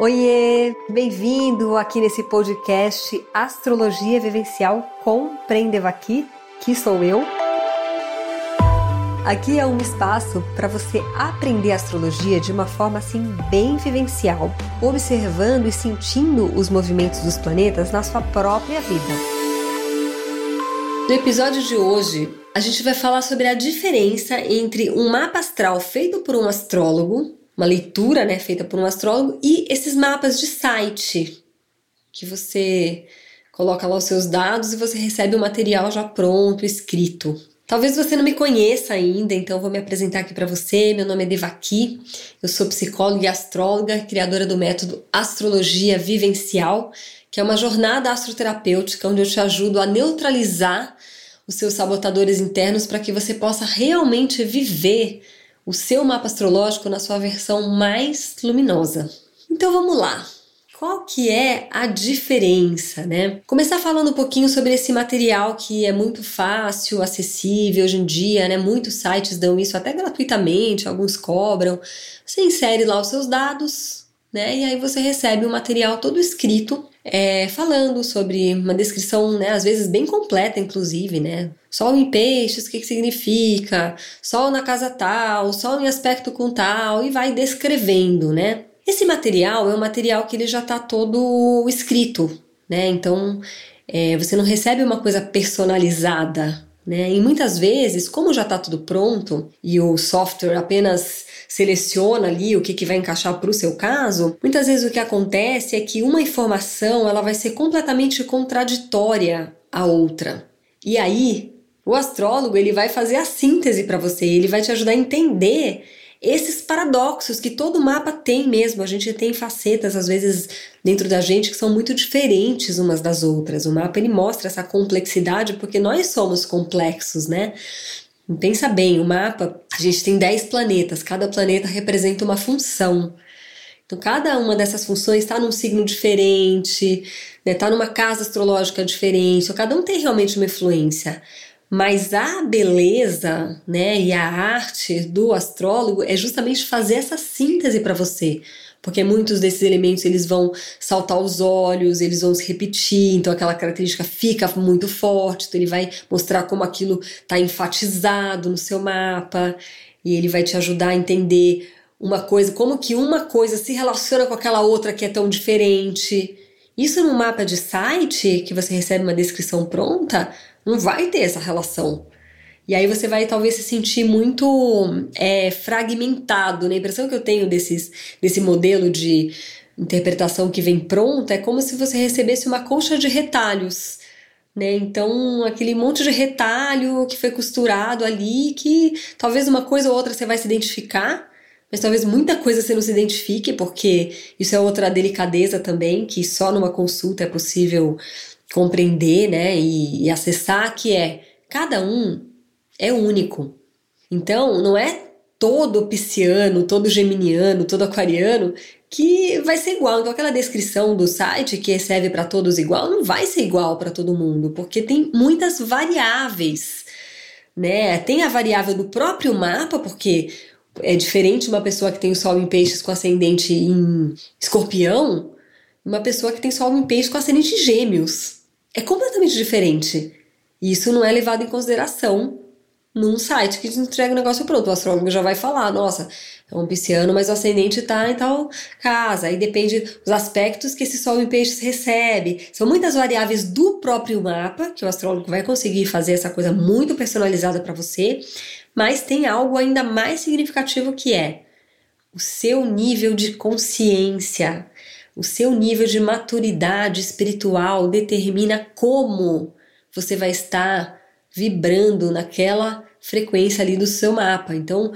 Oiê, bem-vindo aqui nesse podcast Astrologia Vivencial com Prendevaki, que sou eu. Aqui é um espaço para você aprender astrologia de uma forma assim bem vivencial, observando e sentindo os movimentos dos planetas na sua própria vida. No episódio de hoje, a gente vai falar sobre a diferença entre um mapa astral feito por um astrólogo uma leitura né, feita por um astrólogo, e esses mapas de site, que você coloca lá os seus dados e você recebe o material já pronto, escrito. Talvez você não me conheça ainda, então vou me apresentar aqui para você. Meu nome é Devaki, eu sou psicóloga e astróloga, criadora do método Astrologia Vivencial, que é uma jornada astroterapêutica onde eu te ajudo a neutralizar os seus sabotadores internos para que você possa realmente viver o seu mapa astrológico na sua versão mais luminosa. Então vamos lá. Qual que é a diferença, né? Começar falando um pouquinho sobre esse material que é muito fácil, acessível hoje em dia, né? Muitos sites dão isso até gratuitamente, alguns cobram. Você insere lá os seus dados, né? E aí você recebe o material todo escrito é, falando sobre uma descrição, né, às vezes bem completa, inclusive, né? Sol em peixes, o que, que significa? Sol na casa tal, sol em aspecto com tal, e vai descrevendo, né? Esse material é um material que ele já está todo escrito, né? Então é, você não recebe uma coisa personalizada, né? E muitas vezes, como já está tudo pronto e o software apenas seleciona ali o que, que vai encaixar para o seu caso, muitas vezes o que acontece é que uma informação ela vai ser completamente contraditória à outra. E aí, o astrólogo ele vai fazer a síntese para você, ele vai te ajudar a entender esses paradoxos que todo mapa tem mesmo. A gente tem facetas, às vezes, dentro da gente que são muito diferentes umas das outras. O mapa ele mostra essa complexidade porque nós somos complexos, né? Pensa bem, o mapa, a gente tem 10 planetas, cada planeta representa uma função. Então, cada uma dessas funções está num signo diferente, está né, tá numa casa astrológica diferente, cada um tem realmente uma influência. Mas a beleza né, e a arte do astrólogo é justamente fazer essa síntese para você porque muitos desses elementos eles vão saltar aos olhos, eles vão se repetir, então aquela característica fica muito forte, então ele vai mostrar como aquilo está enfatizado no seu mapa e ele vai te ajudar a entender uma coisa, como que uma coisa se relaciona com aquela outra que é tão diferente. Isso no mapa de site, que você recebe uma descrição pronta, não vai ter essa relação. E aí você vai talvez se sentir muito é, fragmentado. Né? A impressão que eu tenho desses, desse modelo de interpretação que vem pronta é como se você recebesse uma colcha de retalhos. Né? Então, aquele monte de retalho que foi costurado ali, que talvez uma coisa ou outra você vai se identificar, mas talvez muita coisa você não se identifique, porque isso é outra delicadeza também, que só numa consulta é possível compreender né? e, e acessar, que é cada um é único. Então, não é todo pisciano, todo geminiano, todo aquariano que vai ser igual. Então, aquela descrição do site que serve para todos igual não vai ser igual para todo mundo, porque tem muitas variáveis, né? Tem a variável do próprio mapa, porque é diferente uma pessoa que tem o sol em peixes com ascendente em escorpião, uma pessoa que tem sol em peixes com ascendente em gêmeos. É completamente diferente. E isso não é levado em consideração num site que te entrega o negócio pronto. O astrólogo já vai falar, nossa, é um pisciano, mas o ascendente tá em tal casa. Aí depende dos aspectos que esse sol em peixes recebe. São muitas variáveis do próprio mapa, que o astrólogo vai conseguir fazer essa coisa muito personalizada para você, mas tem algo ainda mais significativo que é o seu nível de consciência. O seu nível de maturidade espiritual determina como você vai estar vibrando naquela frequência ali do seu mapa. Então,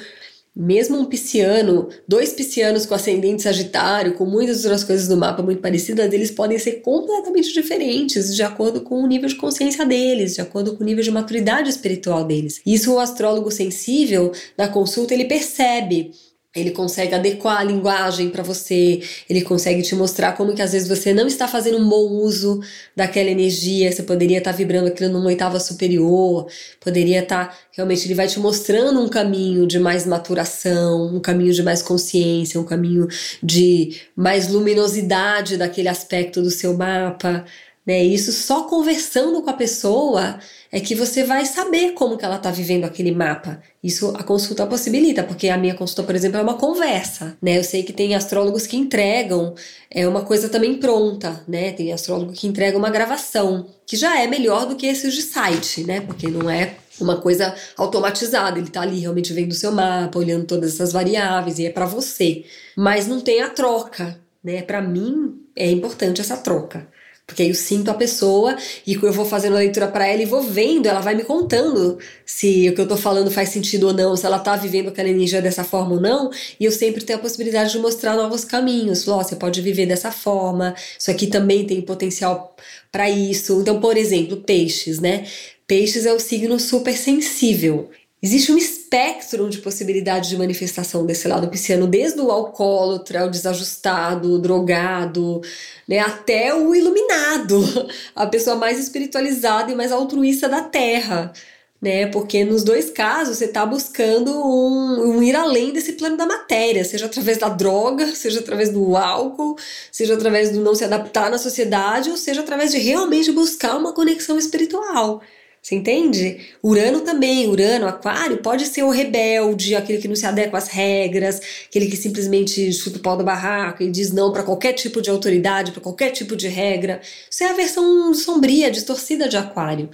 mesmo um pisciano, dois piscianos com ascendente sagitário, com muitas outras coisas do mapa muito parecidas, eles podem ser completamente diferentes de acordo com o nível de consciência deles, de acordo com o nível de maturidade espiritual deles. Isso o astrólogo sensível, na consulta, ele percebe ele consegue adequar a linguagem para você, ele consegue te mostrar como que às vezes você não está fazendo um bom uso daquela energia, você poderia estar tá vibrando aquilo numa oitava superior, poderia estar, tá, realmente ele vai te mostrando um caminho de mais maturação, um caminho de mais consciência, um caminho de mais luminosidade daquele aspecto do seu mapa, né? Isso só conversando com a pessoa é que você vai saber como que ela está vivendo aquele mapa. Isso a consulta possibilita, porque a minha consulta, por exemplo, é uma conversa, né? Eu sei que tem astrólogos que entregam é uma coisa também pronta, né? Tem astrólogo que entrega uma gravação, que já é melhor do que esses de site, né? Porque não é uma coisa automatizada, ele tá ali realmente vendo o seu mapa, olhando todas essas variáveis e é para você. Mas não tem a troca, né? Para mim é importante essa troca. Porque aí eu sinto a pessoa e eu vou fazendo a leitura para ela e vou vendo, ela vai me contando se o que eu tô falando faz sentido ou não, se ela tá vivendo aquela energia dessa forma ou não, e eu sempre tenho a possibilidade de mostrar novos caminhos. Ó, oh, você pode viver dessa forma, isso aqui também tem potencial para isso. Então, por exemplo, peixes, né? Peixes é o signo super sensível. Existe um espectro de possibilidades de manifestação desse lado pisciano, desde o alcoólatra, o desajustado, o drogado, né, até o iluminado, a pessoa mais espiritualizada e mais altruísta da Terra. Né? Porque nos dois casos você está buscando um, um, ir além desse plano da matéria, seja através da droga, seja através do álcool, seja através do não se adaptar na sociedade, ou seja através de realmente buscar uma conexão espiritual. Você entende? Urano também, Urano, Aquário, pode ser o rebelde, aquele que não se adequa às regras, aquele que simplesmente chuta o pau da barraca e diz não para qualquer tipo de autoridade, para qualquer tipo de regra. Isso é a versão sombria, distorcida de Aquário.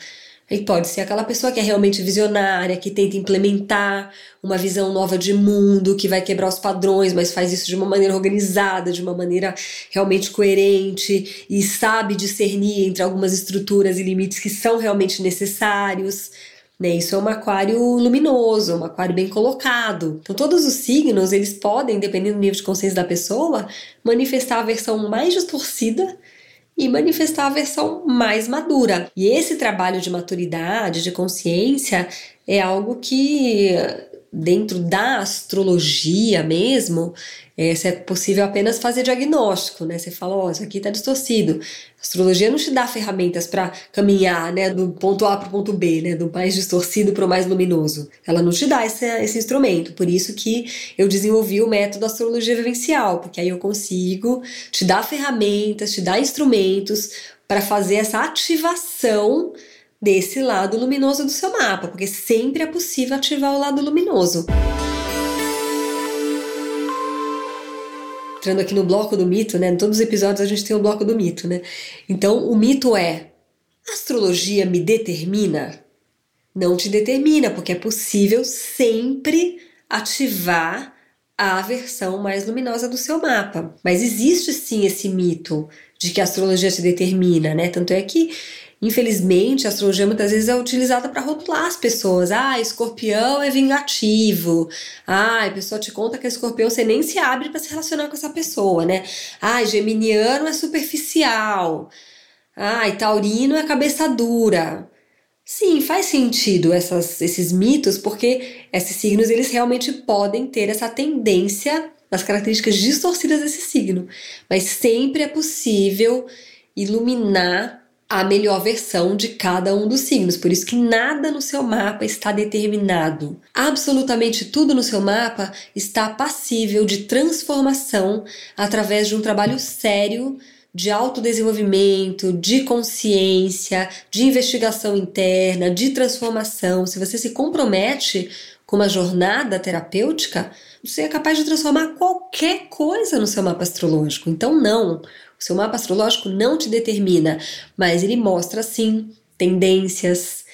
Ele pode ser aquela pessoa que é realmente visionária, que tenta implementar uma visão nova de mundo, que vai quebrar os padrões, mas faz isso de uma maneira organizada, de uma maneira realmente coerente e sabe discernir entre algumas estruturas e limites que são realmente necessários. Né? Isso é um aquário luminoso, um aquário bem colocado. Então, todos os signos, eles podem, dependendo do nível de consciência da pessoa, manifestar a versão mais distorcida e manifestar a versão mais madura. E esse trabalho de maturidade, de consciência, é algo que dentro da astrologia mesmo, é, é possível apenas fazer diagnóstico, né? Você fala, ó, oh, isso aqui tá distorcido. A astrologia não te dá ferramentas para caminhar, né, do ponto A para o ponto B, né, do mais distorcido para o mais luminoso. Ela não te dá esse, esse instrumento. Por isso que eu desenvolvi o método astrologia vivencial, porque aí eu consigo te dar ferramentas, te dar instrumentos para fazer essa ativação desse lado luminoso do seu mapa, porque sempre é possível ativar o lado luminoso. Entrando aqui no bloco do mito, né? Em todos os episódios a gente tem o bloco do mito, né? Então, o mito é: astrologia me determina? Não te determina, porque é possível sempre ativar a versão mais luminosa do seu mapa. Mas existe sim esse mito de que a astrologia te determina, né? Tanto é que Infelizmente, a astrologia muitas vezes é utilizada para rotular as pessoas. Ah, escorpião é vingativo. Ah, a pessoa te conta que é escorpião, você nem se abre para se relacionar com essa pessoa, né? Ah, geminiano é superficial. Ah, taurino é cabeça dura. Sim, faz sentido essas, esses mitos, porque esses signos eles realmente podem ter essa tendência nas características distorcidas desse signo. Mas sempre é possível iluminar a melhor versão de cada um dos signos. Por isso que nada no seu mapa está determinado. Absolutamente tudo no seu mapa está passível de transformação através de um trabalho sério de autodesenvolvimento, de consciência, de investigação interna, de transformação. Se você se compromete com uma jornada terapêutica, você é capaz de transformar qualquer coisa no seu mapa astrológico. Então, não. O seu mapa astrológico não te determina, mas ele mostra sim tendências,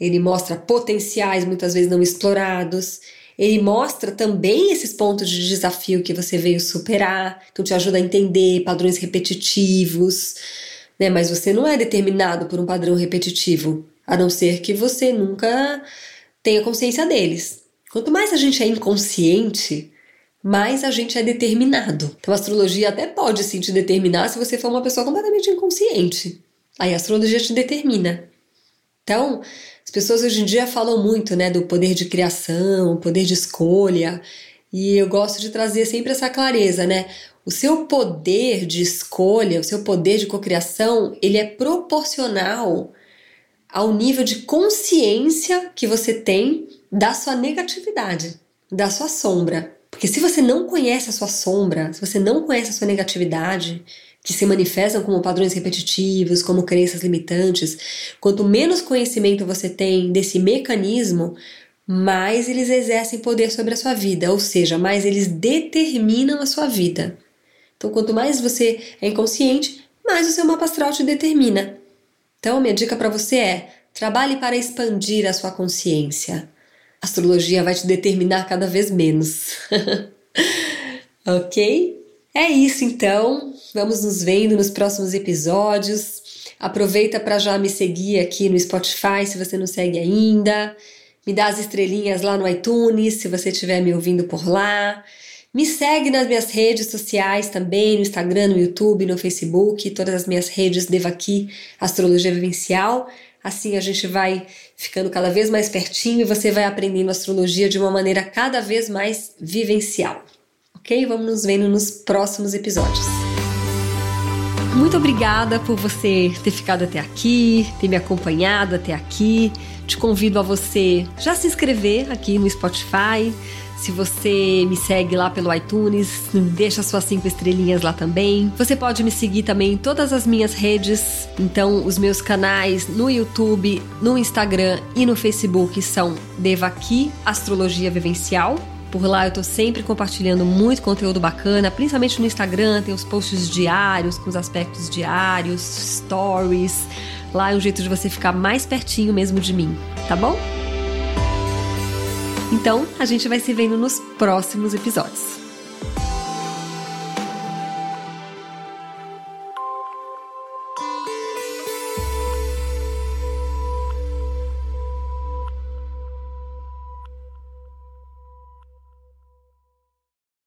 ele mostra potenciais muitas vezes não explorados. Ele mostra também esses pontos de desafio que você veio superar, então te ajuda a entender padrões repetitivos, né? Mas você não é determinado por um padrão repetitivo, a não ser que você nunca tenha consciência deles. Quanto mais a gente é inconsciente, mais a gente é determinado. Então a astrologia até pode sim te determinar se você for uma pessoa completamente inconsciente. Aí a astrologia te determina. Então, as pessoas hoje em dia falam muito, né, do poder de criação, poder de escolha. E eu gosto de trazer sempre essa clareza, né? O seu poder de escolha, o seu poder de cocriação, ele é proporcional ao nível de consciência que você tem da sua negatividade, da sua sombra. Porque se você não conhece a sua sombra, se você não conhece a sua negatividade, que se manifestam como padrões repetitivos, como crenças limitantes, quanto menos conhecimento você tem desse mecanismo, mais eles exercem poder sobre a sua vida, ou seja, mais eles determinam a sua vida. Então, quanto mais você é inconsciente, mais o seu mapa astral te determina. Então, minha dica para você é: trabalhe para expandir a sua consciência. A astrologia vai te determinar cada vez menos. ok? É isso então. Vamos nos vendo nos próximos episódios. Aproveita para já me seguir aqui no Spotify se você não segue ainda. Me dá as estrelinhas lá no iTunes se você estiver me ouvindo por lá. Me segue nas minhas redes sociais também, no Instagram, no YouTube, no Facebook, todas as minhas redes devo aqui, Astrologia Vivencial. Assim a gente vai ficando cada vez mais pertinho e você vai aprendendo astrologia de uma maneira cada vez mais vivencial. Ok? Vamos nos vendo nos próximos episódios. Muito obrigada por você ter ficado até aqui, ter me acompanhado até aqui. Te convido a você já se inscrever aqui no Spotify se você me segue lá pelo iTunes, deixa suas cinco estrelinhas lá também. Você pode me seguir também em todas as minhas redes. Então, os meus canais no YouTube, no Instagram e no Facebook são Devaki Astrologia Vivencial. Por lá eu tô sempre compartilhando muito conteúdo bacana, principalmente no Instagram, tem os posts diários com os aspectos diários, stories. Lá é um jeito de você ficar mais pertinho mesmo de mim, tá bom? Então, a gente vai se vendo nos próximos episódios.